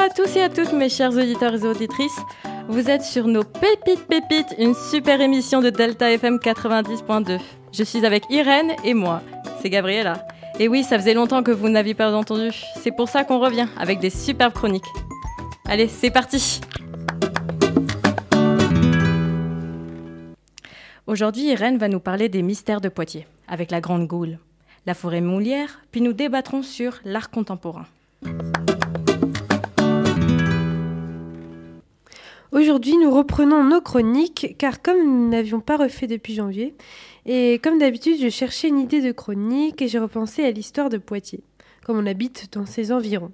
Bonjour à tous et à toutes mes chers auditeurs et auditrices. Vous êtes sur nos Pépites Pépites, une super émission de Delta FM 90.2. Je suis avec Irène et moi, c'est Gabriella. Et oui, ça faisait longtemps que vous n'aviez pas entendu. C'est pour ça qu'on revient avec des superbes chroniques. Allez, c'est parti Aujourd'hui, Irène va nous parler des mystères de Poitiers, avec la Grande Goule, la forêt moulière, puis nous débattrons sur l'art contemporain. Aujourd'hui, nous reprenons nos chroniques, car comme nous n'avions pas refait depuis janvier, et comme d'habitude, je cherchais une idée de chronique et j'ai repensé à l'histoire de Poitiers, comme on habite dans ses environs.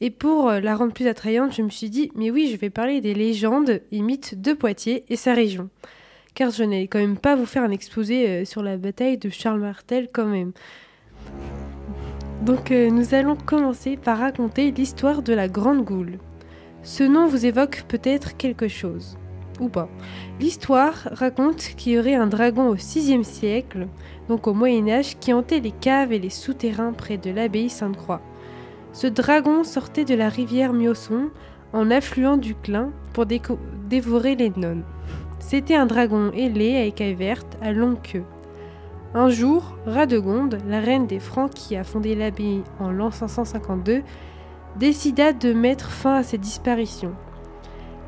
Et pour euh, la rendre plus attrayante, je me suis dit, mais oui, je vais parler des légendes et mythes de Poitiers et sa région. Car je n'allais quand même pas vous faire un exposé euh, sur la bataille de Charles Martel quand même. Donc euh, nous allons commencer par raconter l'histoire de la Grande Goule. Ce nom vous évoque peut-être quelque chose, ou pas. L'histoire raconte qu'il y aurait un dragon au VIe siècle, donc au Moyen Âge, qui hantait les caves et les souterrains près de l'abbaye Sainte-Croix. Ce dragon sortait de la rivière Miosson en affluent du Clin pour dévorer les nonnes. C'était un dragon ailé à écailles vertes, à longue queue. Un jour, Radegonde, la reine des Francs qui a fondé l'abbaye en l'an 552, décida de mettre fin à ses disparitions.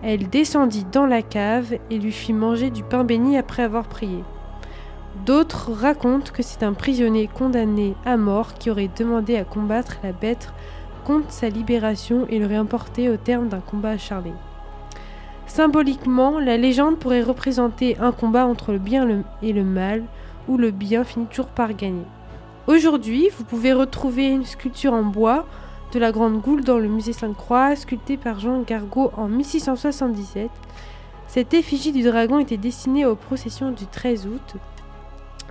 Elle descendit dans la cave et lui fit manger du pain béni après avoir prié. D'autres racontent que c'est un prisonnier condamné à mort qui aurait demandé à combattre la bête contre sa libération et le réemporter au terme d'un combat acharné. Symboliquement, la légende pourrait représenter un combat entre le bien et le mal, où le bien finit toujours par gagner. Aujourd'hui, vous pouvez retrouver une sculpture en bois de la Grande Goule dans le musée Sainte-Croix, sculptée par Jean Gargot en 1677. Cette effigie du dragon était destinée aux processions du 13 août.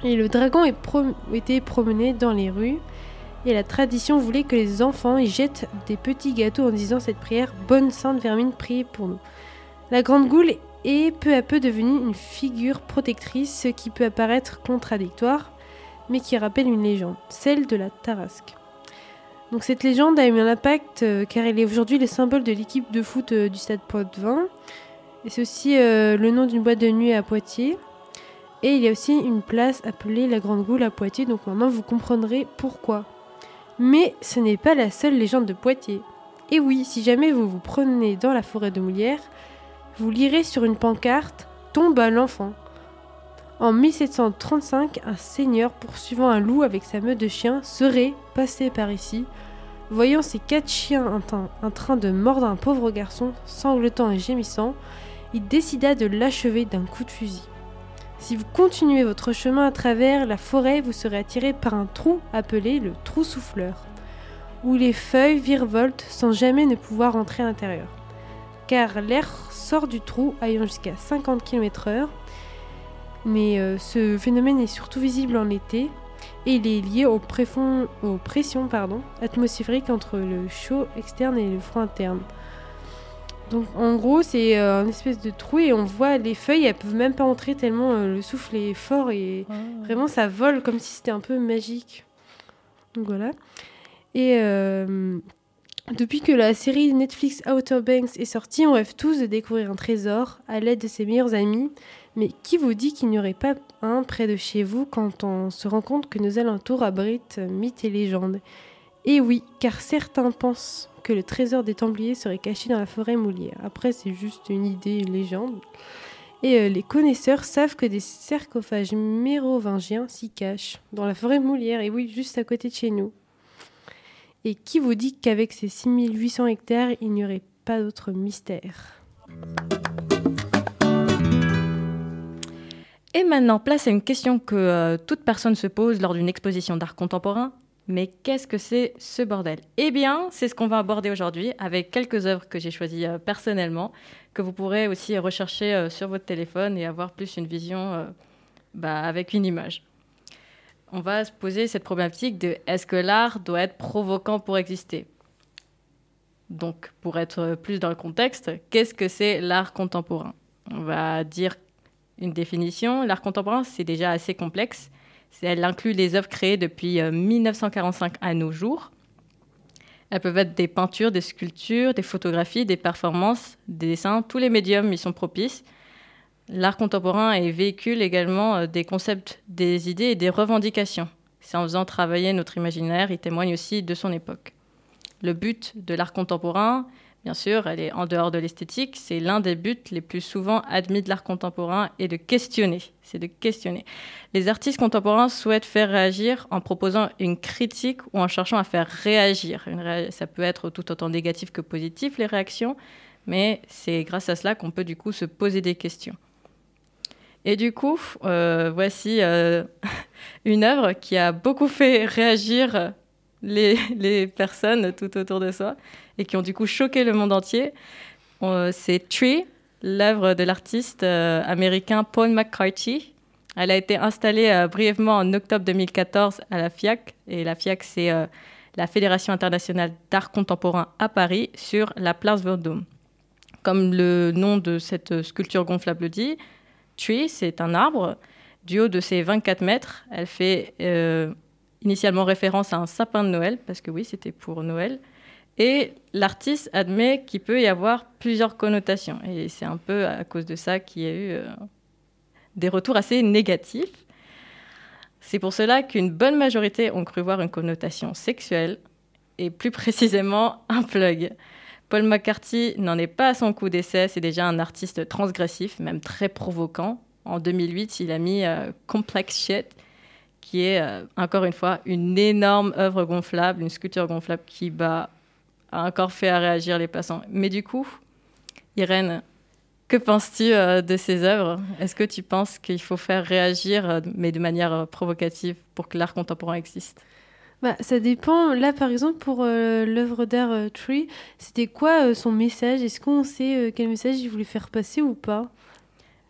Et le dragon était promené dans les rues. Et la tradition voulait que les enfants y jettent des petits gâteaux en disant cette prière Bonne Sainte Vermine, priez pour nous. La Grande Goule est peu à peu devenue une figure protectrice, ce qui peut apparaître contradictoire, mais qui rappelle une légende, celle de la Tarasque. Donc cette légende a eu un impact euh, car elle est aujourd'hui le symbole de l'équipe de foot euh, du stade Poitvin. Et c'est aussi euh, le nom d'une boîte de nuit à Poitiers. Et il y a aussi une place appelée la Grande Goule à Poitiers, donc maintenant vous comprendrez pourquoi. Mais ce n'est pas la seule légende de Poitiers. Et oui, si jamais vous vous prenez dans la forêt de Moulière, vous lirez sur une pancarte Tombe à l'enfant. En 1735, un seigneur poursuivant un loup avec sa meute de chiens serait passé par ici. Voyant ses quatre chiens en train de mordre un pauvre garçon, sanglotant et gémissant, il décida de l'achever d'un coup de fusil. Si vous continuez votre chemin à travers la forêt, vous serez attiré par un trou appelé le trou souffleur, où les feuilles virevoltent sans jamais ne pouvoir entrer à l'intérieur. Car l'air sort du trou ayant jusqu'à 50 km/h mais euh, ce phénomène est surtout visible en été et il est lié aux, pressions pardon, atmosphériques entre le chaud externe et le froid interne. Donc en gros c'est euh, un espèce de trou et on voit les feuilles, elles peuvent même pas entrer tellement euh, le souffle est fort et ah. vraiment ça vole comme si c'était un peu magique. Donc voilà. Et depuis que la série Netflix Outer Banks est sortie, on rêve tous de découvrir un trésor à l'aide de ses meilleurs amis mais qui vous dit qu'il n'y aurait pas un près de chez vous quand on se rend compte que nos alentours abritent mythes et légendes? Et oui, car certains pensent que le trésor des Templiers serait caché dans la forêt moulière. Après, c'est juste une idée, une légende. Et euh, les connaisseurs savent que des sarcophages mérovingiens s'y cachent, dans la forêt moulière, et oui, juste à côté de chez nous. Et qui vous dit qu'avec ces 6800 hectares, il n'y aurait pas d'autre mystère? Et maintenant, place à une question que euh, toute personne se pose lors d'une exposition d'art contemporain. Mais qu'est-ce que c'est ce bordel? Eh bien, c'est ce qu'on va aborder aujourd'hui avec quelques œuvres que j'ai choisies euh, personnellement, que vous pourrez aussi rechercher euh, sur votre téléphone et avoir plus une vision bah, avec une image. On va se poser cette problématique de est-ce que l'art doit être provoquant pour exister? Donc, pour être plus dans le contexte, qu'est-ce que c'est l'art contemporain? On va dire une définition. L'art contemporain, c'est déjà assez complexe. Elle inclut les œuvres créées depuis 1945 euh, à nos jours. Elles peuvent être des peintures, des sculptures, des photographies, des performances, des dessins. Tous les médiums y sont propices. L'art contemporain véhicule également euh, des concepts, des idées et des revendications. C'est en faisant travailler notre imaginaire, il témoigne aussi de son époque. Le but de l'art contemporain, bien sûr, elle est en dehors de l'esthétique, c'est l'un des buts les plus souvent admis de l'art contemporain et de questionner. C'est de questionner. Les artistes contemporains souhaitent faire réagir en proposant une critique ou en cherchant à faire réagir. Ça peut être tout autant négatif que positif, les réactions, mais c'est grâce à cela qu'on peut du coup se poser des questions. Et du coup, euh, voici euh, une œuvre qui a beaucoup fait réagir les, personnes tout autour de soi et qui ont du coup choqué le monde entier. Euh, c'est Tree, l'œuvre de l'artiste américain Paul McCarthy. Elle a été installée brièvement en octobre 2014 à la FIAC. Et la FIAC, c'est la Fédération internationale d'art contemporain à Paris, sur la place Vendôme. Comme le nom de cette sculpture gonflable dit, Tree, c'est un arbre. Du haut de ses 24 mètres, elle fait euh, initialement référence à un sapin de Noël, parce que oui, c'était pour Noël. Et l'artiste admet qu'il peut y avoir plusieurs connotations. Et c'est un peu à cause de ça qu'il y a eu euh, des retours assez négatifs. C'est pour cela qu'une bonne majorité ont cru voir une connotation sexuelle, et plus précisément un plug. Paul McCarthy n'en est pas à son coup d'essai, c'est déjà un artiste transgressif, même très provoquant. En 2008, il a mis euh, Complex Shit, qui est euh, encore une fois une énorme œuvre gonflable, une sculpture gonflable qui a encore fait réagir les passants. Mais du coup, Irène, que penses-tu euh, de ces œuvres? Est-ce que tu penses qu'il faut faire réagir, mais de manière provocative, pour que l'art contemporain existe? Bah, ça dépend. Là, par exemple, pour euh, l'œuvre d'art euh, Tree, c'était quoi euh, son message? Est-ce qu'on sait quel message il voulait faire passer ou pas?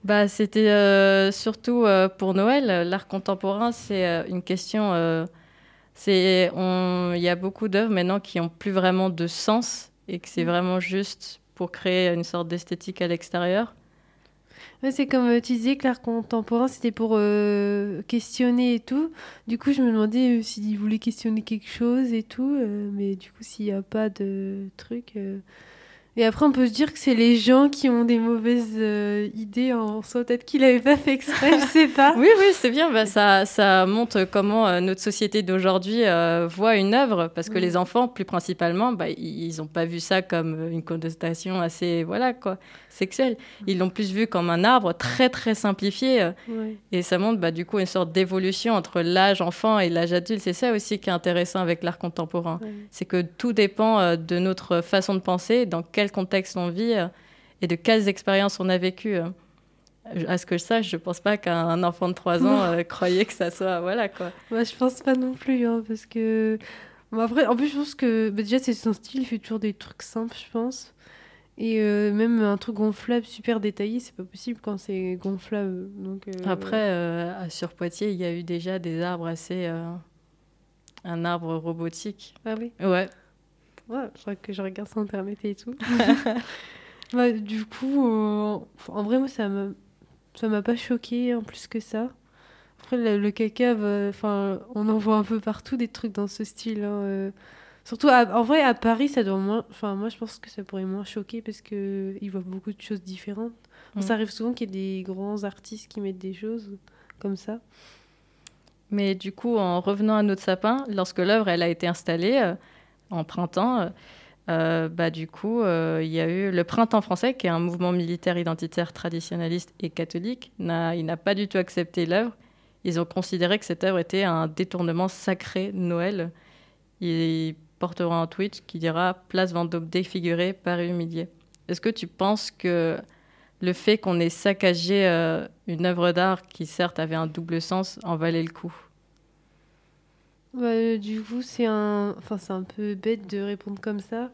Bah, C'était surtout pour Noël. L'art contemporain, c'est une question. c'est Il y a beaucoup d'œuvres maintenant qui n'ont plus vraiment de sens et que c'est mm. vraiment juste pour créer une sorte d'esthétique à l'extérieur c'est comme euh, tu disais que l'art contemporain, c'était pour euh, questionner et tout. Du coup, je me demandais euh, s'il voulait questionner quelque chose et tout. mais du coup, s'il n'y a pas de truc. Et après, on peut se dire que c'est les gens qui ont des mauvaises euh, idées en soi. Peut-être qu'il n'avait pas fait exprès, je sais pas. oui, oui, c'est bien. Bah, ça, ça montre comment euh, notre société d'aujourd'hui euh, voit une œuvre. Parce que les enfants, plus principalement, bah, ils n'ont pas vu ça comme une connotation assez voilà, quoi, sexuelle. Ils l'ont plus vu comme un arbre très, très simplifié. Et ça montre bah, du coup une sorte d'évolution entre l'âge enfant et l'âge adulte. C'est ça aussi qui est intéressant avec l'art contemporain. C'est que tout dépend de notre façon de penser, dans quel contexte on vit euh, et de quelles expériences on a vécues. Euh. À ce que je sache, je pense pas qu'un enfant de 3 ans euh, croyait que ça soit. Voilà quoi. Moi, je pense pas non plus, hein, parce que. après, en plus, je pense que bah, déjà, c'est son style, il fait toujours des trucs simples, je pense. Et même un truc gonflable, super détaillé, c'est pas possible quand c'est gonflable. Donc, Après, sur Poitiers, il y a eu déjà des arbres assez. un arbre robotique. Ah oui? Ouais. Ouais, je crois que je regarde sur internet et tout. bah, du coup, euh, en vrai, moi, ça m'a, ça m'a pas choqué en plus que ça. Après, le, caca, enfin, on en voit un peu partout des trucs dans ce style. Hein, euh. Surtout, en vrai, à Paris, ça doit moins. Enfin, moi, je pense que ça pourrait moins choquer parce que ils voient beaucoup de choses différentes. Mm. Ça arrive souvent qu'il y ait des grands artistes qui mettent des choses comme ça. Mais du coup, en revenant à notre sapin, lorsque l'œuvre elle a été installée, euh, en printemps, euh, euh, bah, du coup, euh, il y a eu le Printemps français, qui est un mouvement militaire identitaire traditionnaliste et catholique. N'a, il n'a pas du tout accepté l'œuvre. Ils ont considéré que cette œuvre était un détournement sacré de Noël. Il portera un tweet qui dira Place Vendôme défigurée, Paris humilié. Est-ce que tu penses que le fait qu'on ait saccagé une œuvre d'art qui certes avait un double sens en valait le coup? Bah, du coup, c'est un... Enfin, c'est un peu bête de répondre comme ça.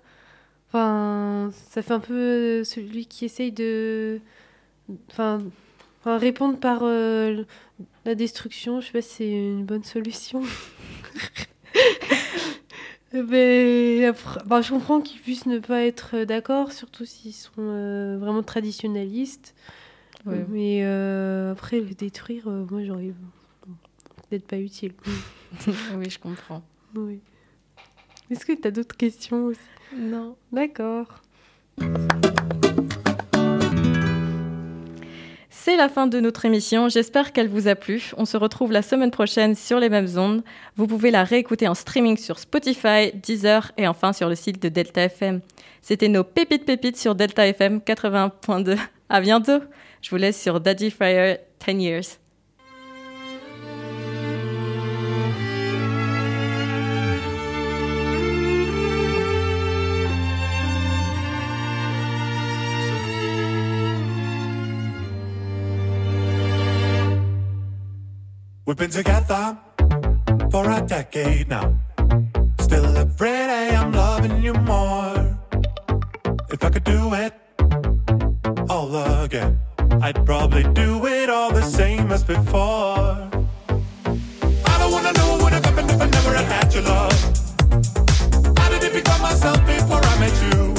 Enfin, ça fait un peu celui qui essaye de... Enfin, enfin répondre par euh, la destruction, je sais pas si c'est une bonne solution. Mais après, bah, je comprends qu'ils puissent ne pas être d'accord, surtout s'ils sont euh, vraiment traditionnalistes. Mais euh, après, le détruire, moi, j'aurais peut-être pas utile. oui, je comprends. Oui. Est-ce que tu as d'autres questions aussi? Non. D'accord. C'est la fin de notre émission. J'espère qu'elle vous a plu. On se retrouve la semaine prochaine sur les mêmes ondes. Vous pouvez la réécouter en streaming sur Spotify, Deezer et enfin sur le site de Delta FM. C'était nos pépites pépites sur Delta FM 80.2. À bientôt. Je vous laisse sur Daddy Fire 10 Years. We've been together for a decade now. Still every day I'm loving you more. If I could do it all again, I'd probably do it all the same as before. I don't wanna know what would have happened if I never had your love. How did it become myself before I met you?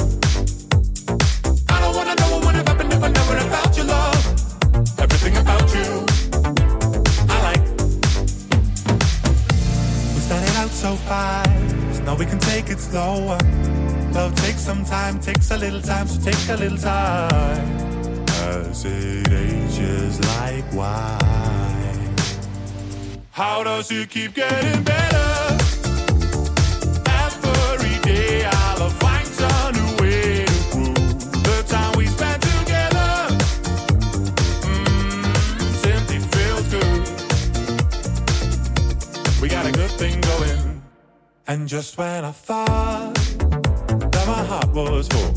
Time, takes a little time, so take a little time. As it ages like wine. How does it keep getting better? Every day I'll find some new way to prove the time we spent together. Mm, simply feels good. We got a good thing going. And just when I thought was full,